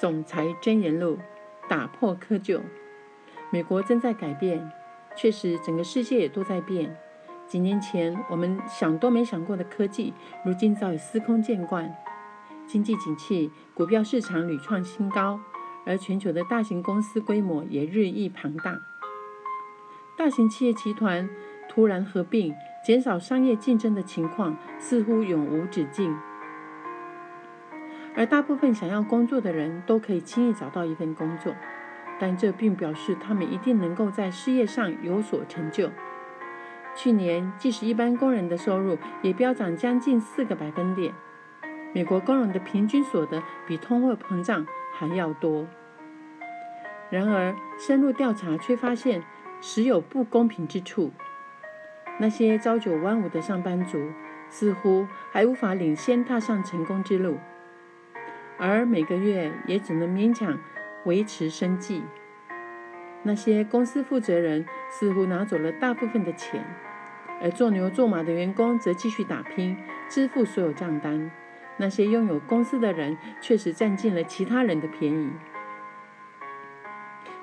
总裁箴言录：打破窠臼。美国正在改变，确实，整个世界也都在变。几年前我们想都没想过的科技，如今早已司空见惯。经济景气，股票市场屡创新高，而全球的大型公司规模也日益庞大。大型企业集团突然合并，减少商业竞争的情况似乎永无止境。而大部分想要工作的人都可以轻易找到一份工作，但这并表示他们一定能够在事业上有所成就。去年，即使一般工人的收入也飙涨将近四个百分点。美国工人的平均所得比通货膨胀还要多。然而，深入调查却发现，实有不公平之处。那些朝九晚五的上班族，似乎还无法领先踏上成功之路。而每个月也只能勉强维持生计。那些公司负责人似乎拿走了大部分的钱，而做牛做马的员工则继续打拼，支付所有账单。那些拥有公司的人确实占尽了其他人的便宜。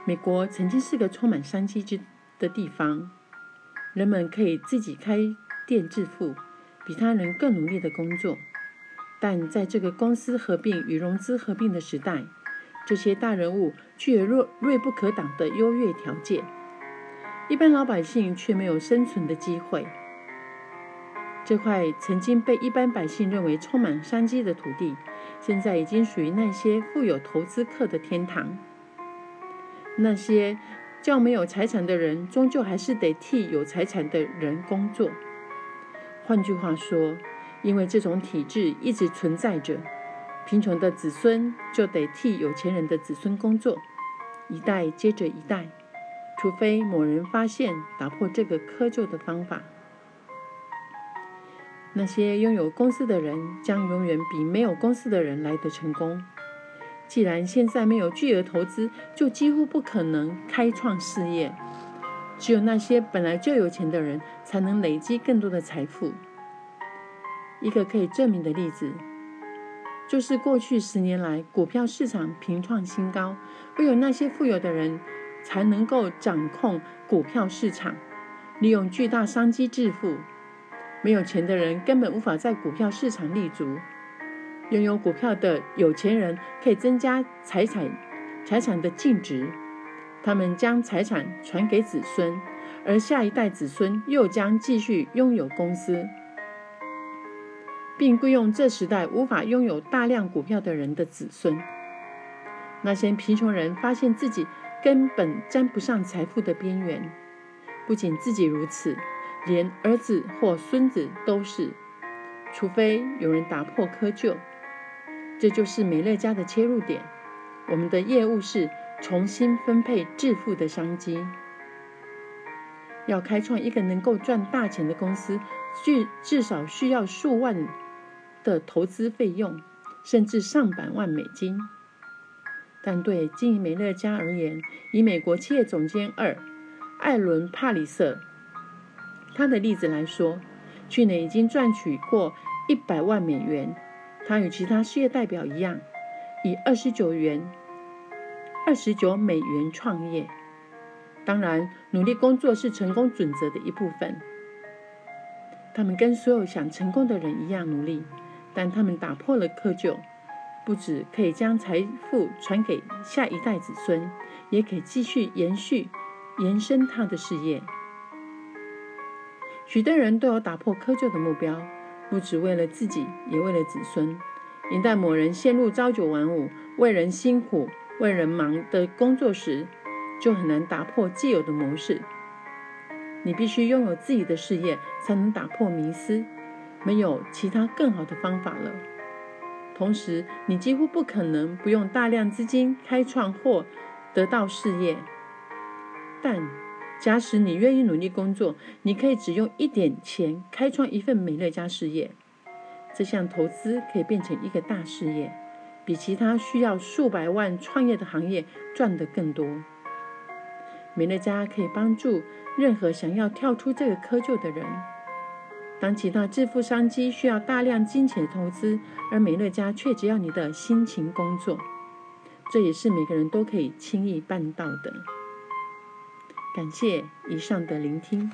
美国曾经是个充满商机之的地方，人们可以自己开店致富，比他人更努力的工作。但在这个公司合并与融资合并的时代，这些大人物具有锐锐不可挡的优越条件，一般老百姓却没有生存的机会。这块曾经被一般百姓认为充满商机的土地，现在已经属于那些富有投资客的天堂。那些较没有财产的人，终究还是得替有财产的人工作。换句话说，因为这种体制一直存在着，贫穷的子孙就得替有钱人的子孙工作，一代接着一代，除非某人发现打破这个窠臼的方法。那些拥有公司的人将永远比没有公司的人来得成功。既然现在没有巨额投资，就几乎不可能开创事业。只有那些本来就有钱的人，才能累积更多的财富。一个可以证明的例子，就是过去十年来，股票市场频创新高，唯有那些富有的人才能够掌控股票市场，利用巨大商机致富。没有钱的人根本无法在股票市场立足。拥有股票的有钱人可以增加财产财产的净值，他们将财产传给子孙，而下一代子孙又将继续拥有公司。并雇佣这时代无法拥有大量股票的人的子孙。那些贫穷人发现自己根本沾不上财富的边缘，不仅自己如此，连儿子或孙子都是。除非有人打破窠臼，这就是美乐家的切入点。我们的业务是重新分配致富的商机。要开创一个能够赚大钱的公司，至至少需要数万。的投资费用，甚至上百万美金。但对经营美乐家而言，以美国企业总监二艾伦帕里瑟他的例子来说，去年已经赚取过一百万美元。他与其他事业代表一样，以二十九元、二十九美元创业。当然，努力工作是成功准则的一部分。他们跟所有想成功的人一样努力。但他们打破了窠臼，不止可以将财富传给下一代子孙，也可以继续延续、延伸他的事业。许多人都有打破窠臼的目标，不只为了自己，也为了子孙。一旦某人陷入朝九晚五、为人辛苦、为人忙的工作时，就很难打破既有的模式。你必须拥有自己的事业，才能打破迷思。没有其他更好的方法了。同时，你几乎不可能不用大量资金开创或得到事业。但假使你愿意努力工作，你可以只用一点钱开创一份美乐家事业。这项投资可以变成一个大事业，比其他需要数百万创业的行业赚得更多。美乐家可以帮助任何想要跳出这个窠臼的人。当其他致富商机需要大量金钱投资，而美乐家却只要你的辛勤工作，这也是每个人都可以轻易办到的。感谢以上的聆听。